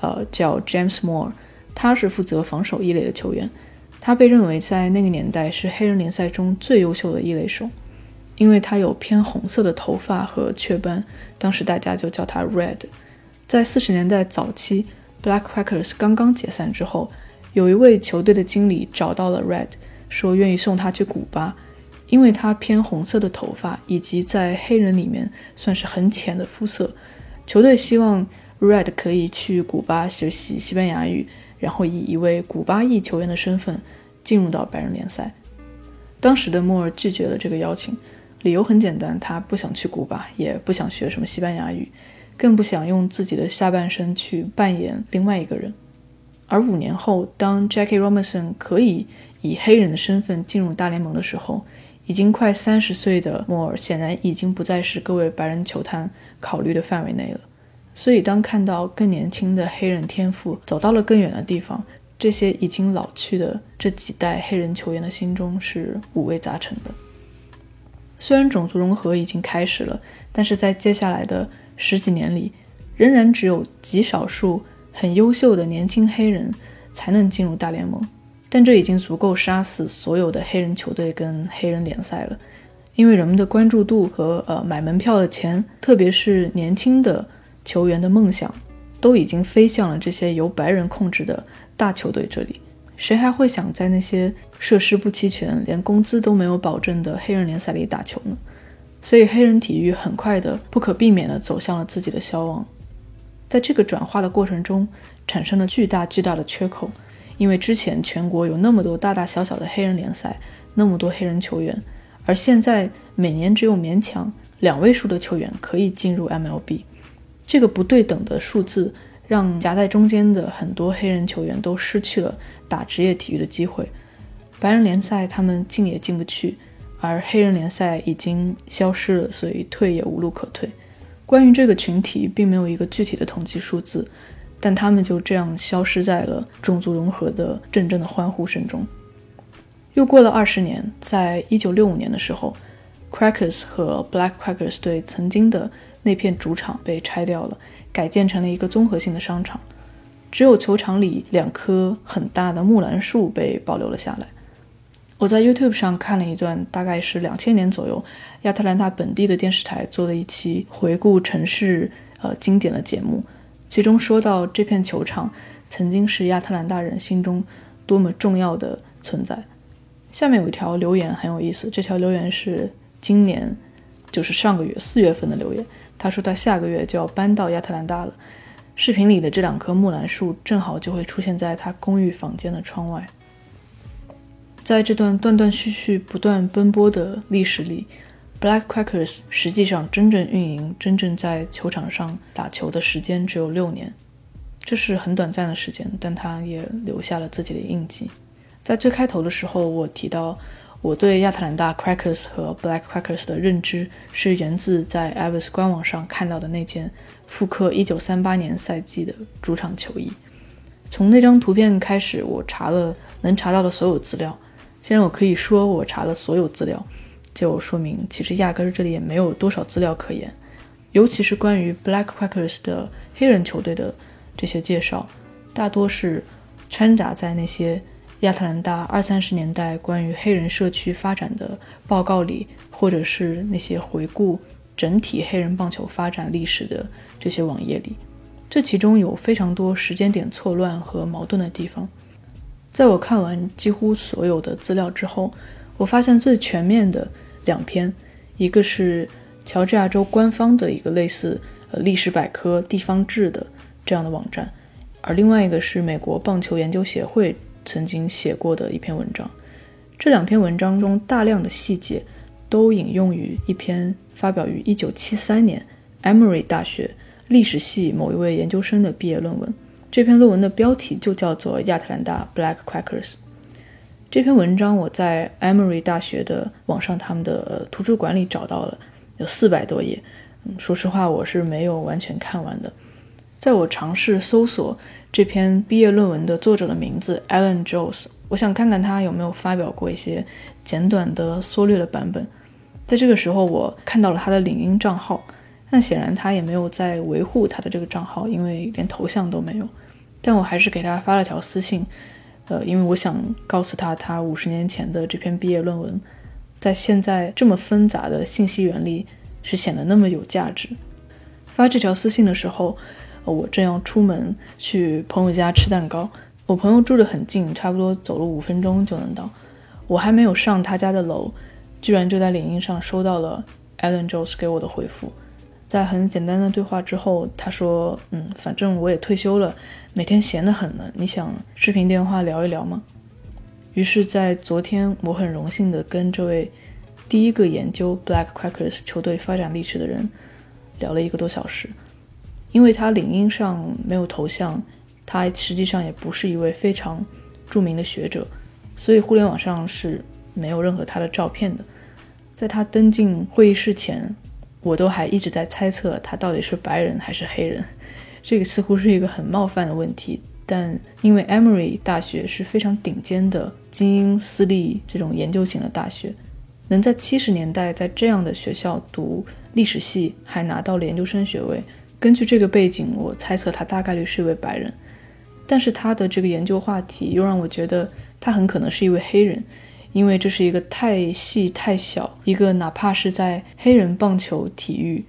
呃，叫 James Moore，他是负责防守一垒的球员。他被认为在那个年代是黑人联赛中最优秀的一垒手，因为他有偏红色的头发和雀斑，当时大家就叫他 Red。在四十年代早期，Black Crackers 刚刚解散之后，有一位球队的经理找到了 Red，说愿意送他去古巴，因为他偏红色的头发以及在黑人里面算是很浅的肤色，球队希望 Red 可以去古巴学习西班牙语。然后以一位古巴裔球员的身份进入到白人联赛。当时的莫尔拒绝了这个邀请，理由很简单，他不想去古巴，也不想学什么西班牙语，更不想用自己的下半身去扮演另外一个人。而五年后，当 Jackie Robinson 可以以黑人的身份进入大联盟的时候，已经快三十岁的莫尔显然已经不再是各位白人球探考虑的范围内了。所以，当看到更年轻的黑人天赋走到了更远的地方，这些已经老去的这几代黑人球员的心中是五味杂陈的。虽然种族融合已经开始了，但是在接下来的十几年里，仍然只有极少数很优秀的年轻黑人才能进入大联盟。但这已经足够杀死所有的黑人球队跟黑人联赛了，因为人们的关注度和呃买门票的钱，特别是年轻的。球员的梦想都已经飞向了这些由白人控制的大球队这里，谁还会想在那些设施不齐全、连工资都没有保证的黑人联赛里打球呢？所以，黑人体育很快的、不可避免的走向了自己的消亡。在这个转化的过程中，产生了巨大巨大的缺口，因为之前全国有那么多大大小小的黑人联赛，那么多黑人球员，而现在每年只有勉强两位数的球员可以进入 MLB。这个不对等的数字，让夹在中间的很多黑人球员都失去了打职业体育的机会。白人联赛他们进也进不去，而黑人联赛已经消失了，所以退也无路可退。关于这个群体，并没有一个具体的统计数字，但他们就这样消失在了种族融合的阵阵的欢呼声中。又过了二十年，在一九六五年的时候，Crackers 和 Black Crackers 队曾经的。那片主场被拆掉了，改建成了一个综合性的商场，只有球场里两棵很大的木兰树被保留了下来。我在 YouTube 上看了一段，大概是两千年左右，亚特兰大本地的电视台做了一期回顾城市呃经典的节目，其中说到这片球场曾经是亚特兰大人心中多么重要的存在。下面有一条留言很有意思，这条留言是今年，就是上个月四月份的留言。他说他下个月就要搬到亚特兰大了，视频里的这两棵木兰树正好就会出现在他公寓房间的窗外。在这段断断续续、不断奔波的历史里，Black Crackers 实际上真正运营、真正在球场上打球的时间只有六年，这是很短暂的时间，但他也留下了自己的印记。在最开头的时候，我提到我对亚特兰大 Crackers 和 Black Crackers 的认知是源自在 a v i s 官网上看到的那件复刻1938年赛季的主场球衣。从那张图片开始，我查了能查到的所有资料。既然我可以说我查了所有资料，就说明其实压根儿这里也没有多少资料可言。尤其是关于 Black Crackers 的黑人球队的这些介绍，大多是掺杂在那些。亚特兰大二三十年代关于黑人社区发展的报告里，或者是那些回顾整体黑人棒球发展历史的这些网页里，这其中有非常多时间点错乱和矛盾的地方。在我看完几乎所有的资料之后，我发现最全面的两篇，一个是乔治亚州官方的一个类似呃历史百科地方志的这样的网站，而另外一个是美国棒球研究协会。曾经写过的一篇文章，这两篇文章中大量的细节都引用于一篇发表于1973年 Emory 大学历史系某一位研究生的毕业论文。这篇论文的标题就叫做《亚特兰大 Black Quakers》。这篇文章我在 Emory 大学的网上他们的图书馆里找到了，有四百多页。嗯，说实话，我是没有完全看完的。在我尝试搜索。这篇毕业论文的作者的名字 Alan Jones，我想看看他有没有发表过一些简短的缩略的版本。在这个时候，我看到了他的领英账号，但显然他也没有在维护他的这个账号，因为连头像都没有。但我还是给他发了条私信，呃，因为我想告诉他，他五十年前的这篇毕业论文，在现在这么纷杂的信息源里是显得那么有价值。发这条私信的时候。我正要出门去朋友家吃蛋糕，我朋友住得很近，差不多走了五分钟就能到。我还没有上他家的楼，居然就在领英上收到了 Alan Jones 给我的回复。在很简单的对话之后，他说：“嗯，反正我也退休了，每天闲得很呢。你想视频电话聊一聊吗？”于是，在昨天，我很荣幸地跟这位第一个研究 Black Crackers 球队发展历史的人聊了一个多小时。因为他领英上没有头像，他实际上也不是一位非常著名的学者，所以互联网上是没有任何他的照片的。在他登进会议室前，我都还一直在猜测他到底是白人还是黑人。这个似乎是一个很冒犯的问题，但因为 Emory 大学是非常顶尖的精英私立这种研究型的大学，能在七十年代在这样的学校读历史系，还拿到了研究生学位。根据这个背景，我猜测他大概率是一位白人，但是他的这个研究话题又让我觉得他很可能是一位黑人，因为这是一个太细太小一个，哪怕是在黑人棒球体育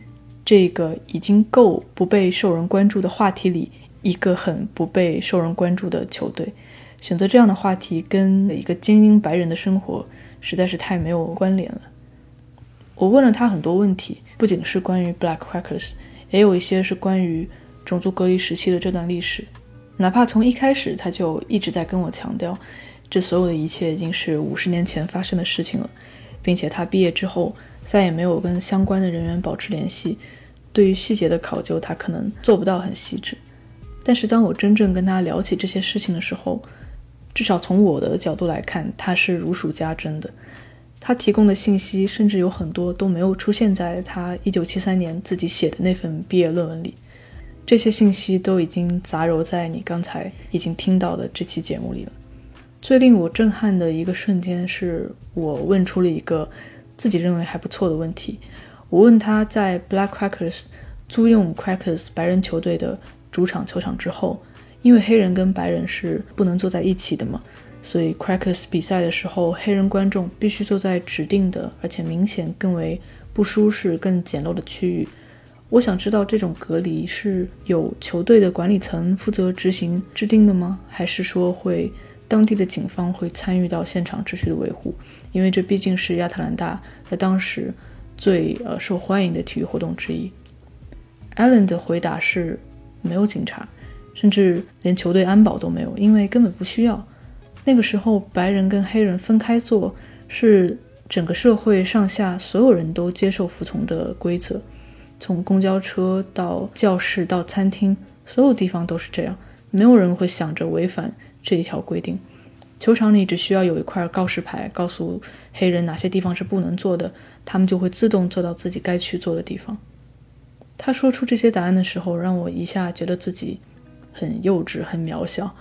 这个已经够不被受人关注的话题里，一个很不被受人关注的球队，选择这样的话题跟一个精英白人的生活实在是太没有关联了。我问了他很多问题，不仅是关于 Black Crackers。也有一些是关于种族隔离时期的这段历史，哪怕从一开始他就一直在跟我强调，这所有的一切已经是五十年前发生的事情了，并且他毕业之后再也没有跟相关的人员保持联系，对于细节的考究他可能做不到很细致。但是当我真正跟他聊起这些事情的时候，至少从我的角度来看，他是如数家珍的。他提供的信息甚至有很多都没有出现在他1973年自己写的那份毕业论文里，这些信息都已经杂糅在你刚才已经听到的这期节目里了。最令我震撼的一个瞬间是我问出了一个自己认为还不错的问题。我问他在 Black Crackers 租用 Crackers 白人球队的主场球场之后，因为黑人跟白人是不能坐在一起的嘛？所以，Crackers 比赛的时候，黑人观众必须坐在指定的，而且明显更为不舒适、更简陋的区域。我想知道这种隔离是有球队的管理层负责执行制定的吗？还是说会当地的警方会参与到现场秩序的维护？因为这毕竟是亚特兰大在当时最呃受欢迎的体育活动之一。Allen 的回答是没有警察，甚至连球队安保都没有，因为根本不需要。那个时候白人跟黑人分开坐是整个社会上下所有人都接受服从的规则。从公交车到教室到餐厅，所有地方都是这样，没有人会想着违反这一条规定。球场里只需要有一块告示牌，告诉黑人哪些地方是不能坐的，他们就会自动坐到自己该去坐的地方。他说出这些答案的时候，让我一下觉得自己很幼稚、很渺小。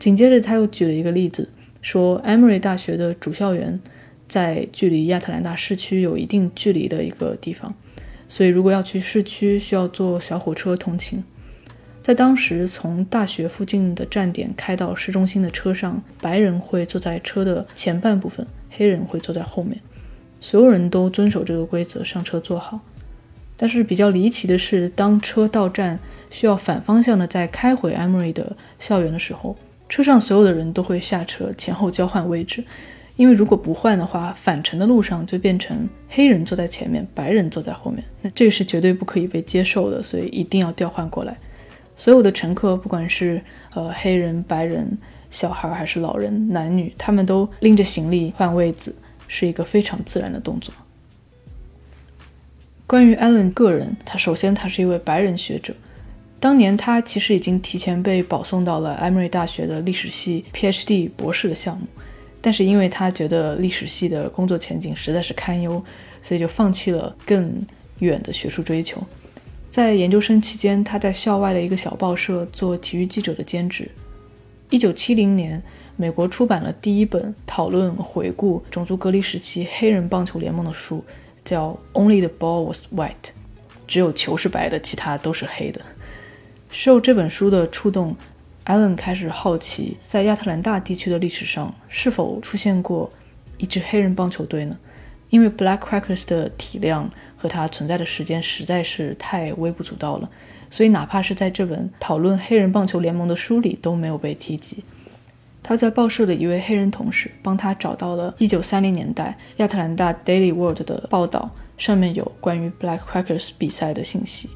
紧接着他又举了一个例子，说 Emory 大学的主校园在距离亚特兰大市区有一定距离的一个地方。所以，如果要去市区，需要坐小火车通勤。在当时，从大学附近的站点开到市中心的车上，白人会坐在车的前半部分，黑人会坐在后面。所有人都遵守这个规则，上车坐好。但是比较离奇的是，当车到站需要反方向的再开回 Emory 的校园的时候，车上所有的人都会下车，前后交换位置。因为如果不换的话，返程的路上就变成黑人坐在前面，白人坐在后面，那这个是绝对不可以被接受的，所以一定要调换过来。所有的乘客，不管是呃黑人、白人、小孩还是老人、男女，他们都拎着行李换位子，是一个非常自然的动作。关于 Allen 个人，他首先他是一位白人学者，当年他其实已经提前被保送到了 Emory 大学的历史系 PhD 博士的项目。但是因为他觉得历史系的工作前景实在是堪忧，所以就放弃了更远的学术追求。在研究生期间，他在校外的一个小报社做体育记者的兼职。一九七零年，美国出版了第一本讨论回顾种族隔离时期黑人棒球联盟的书，叫《Only the Ball Was White》，只有球是白的，其他都是黑的。受这本书的触动。Allen 开始好奇，在亚特兰大地区的历史上是否出现过一支黑人棒球队呢？因为 Black Crackers 的体量和它存在的时间实在是太微不足道了，所以哪怕是在这本讨论黑人棒球联盟的书里都没有被提及。他在报社的一位黑人同事帮他找到了1930年代亚特兰大 Daily World 的报道，上面有关于 Black Crackers 比赛的信息。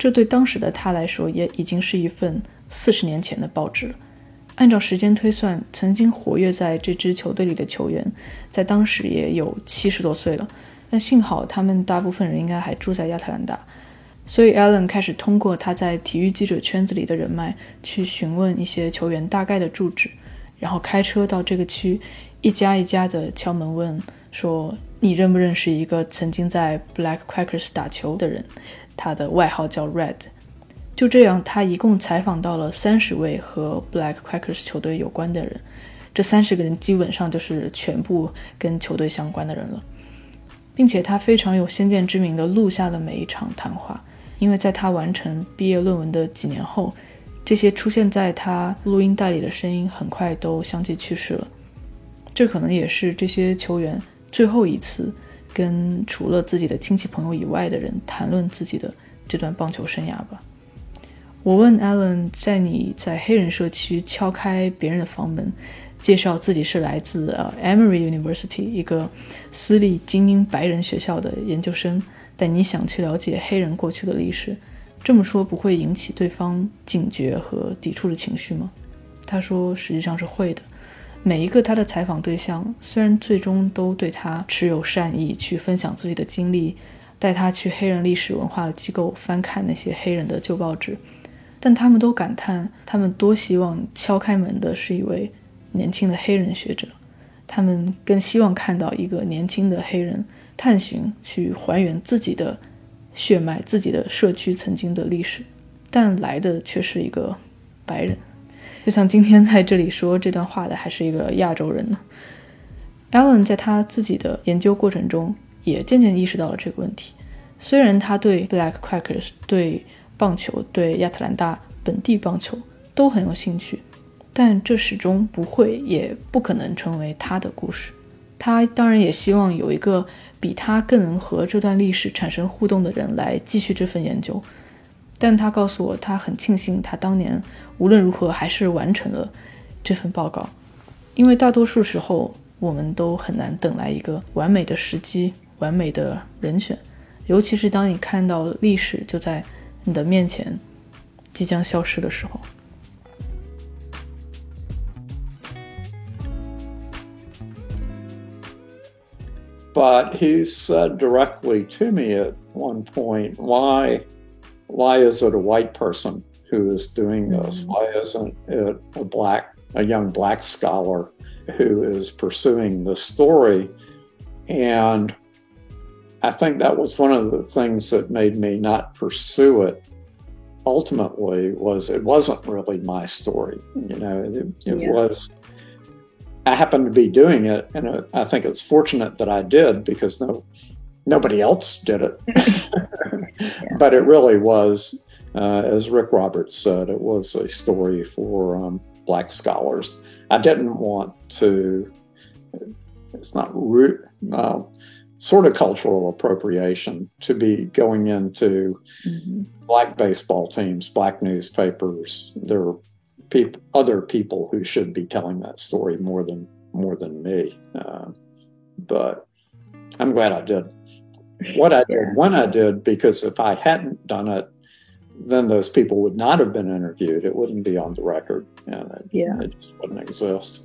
这对当时的他来说也已经是一份。四十年前的报纸了，按照时间推算，曾经活跃在这支球队里的球员，在当时也有七十多岁了。但幸好他们大部分人应该还住在亚特兰大，所以 Allen 开始通过他在体育记者圈子里的人脉，去询问一些球员大概的住址，然后开车到这个区，一家一家的敲门问说：“你认不认识一个曾经在 Black Crackers 打球的人？他的外号叫 Red。”就这样，他一共采访到了三十位和 Black Crackers 球队有关的人，这三十个人基本上就是全部跟球队相关的人了，并且他非常有先见之明地录下了每一场谈话，因为在他完成毕业论文的几年后，这些出现在他录音带里的声音很快都相继去世了，这可能也是这些球员最后一次跟除了自己的亲戚朋友以外的人谈论自己的这段棒球生涯吧。我问 Allen，在你在黑人社区敲开别人的房门，介绍自己是来自呃 Emory University 一个私立精英白人学校的研究生，但你想去了解黑人过去的历史，这么说不会引起对方警觉和抵触的情绪吗？他说，实际上是会的。每一个他的采访对象，虽然最终都对他持有善意，去分享自己的经历，带他去黑人历史文化的机构翻看那些黑人的旧报纸。但他们都感叹，他们多希望敲开门的是一位年轻的黑人学者，他们更希望看到一个年轻的黑人探寻、去还原自己的血脉、自己的社区曾经的历史，但来的却是一个白人，就像今天在这里说这段话的还是一个亚洲人呢。Allen 在他自己的研究过程中也渐渐意识到了这个问题，虽然他对 Black Crackers 对棒球对亚特兰大本地棒球都很有兴趣，但这始终不会也不可能成为他的故事。他当然也希望有一个比他更能和这段历史产生互动的人来继续这份研究。但他告诉我，他很庆幸他当年无论如何还是完成了这份报告，因为大多数时候我们都很难等来一个完美的时机、完美的人选，尤其是当你看到历史就在你的面前即将消失的时候。But he said directly to me at one point, why why is it a white person who is doing this? Mm-hmm. Why isn't it a black, a young black scholar who is pursuing the story? And I think that was one of the things that made me not pursue it ultimately was it wasn't really my story you know it, it yeah. was i happened to be doing it and i think it's fortunate that i did because no nobody else did it. yeah. But it really was, uh, as Rick Roberts said, it was a story for um, Black scholars. I didn't want to, it's not root, uh, sort of cultural appropriation to be going into mm-hmm. Black baseball teams, Black newspapers. There are people, other people who should be telling that story more than more than me. Uh, but I'm glad I did what I did when I did, because if I hadn't done it, then those people would not have been interviewed. It wouldn't be on the record, and it, yeah. it just wouldn't exist.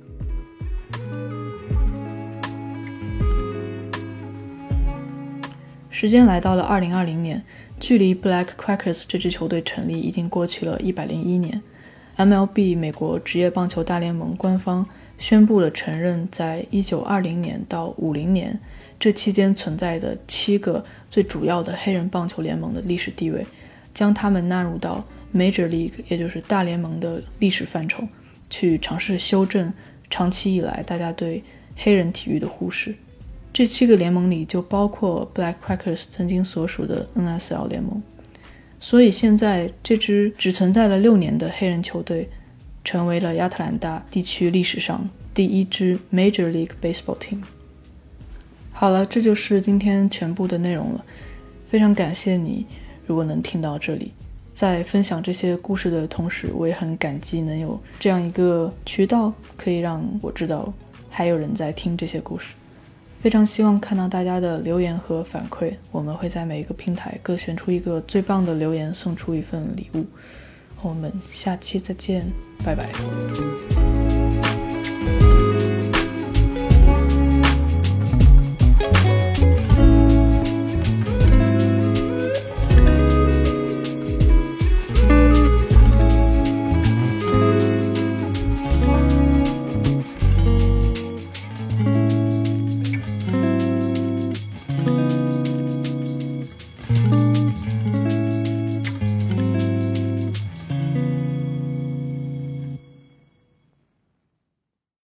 时间来到了二零二零年，距离 Black Crackers 这支球队成立已经过去了一百零一年。MLB 美国职业棒球大联盟官方宣布了承认，在一九二零年到五零年 这期间存在的七个最主要的黑人棒球联盟的历史地位，将他们纳入到 Major League，也就是大联盟的历史范畴，去尝试修正长期以来大家对黑人体育的忽视。这七个联盟里就包括 Black Crackers 曾经所属的 NSL 联盟，所以现在这支只存在了六年的黑人球队，成为了亚特兰大地区历史上第一支 Major League Baseball team。好了，这就是今天全部的内容了。非常感谢你，如果能听到这里，在分享这些故事的同时，我也很感激能有这样一个渠道，可以让我知道还有人在听这些故事。非常希望看到大家的留言和反馈，我们会在每一个平台各选出一个最棒的留言，送出一份礼物。我们下期再见，拜拜。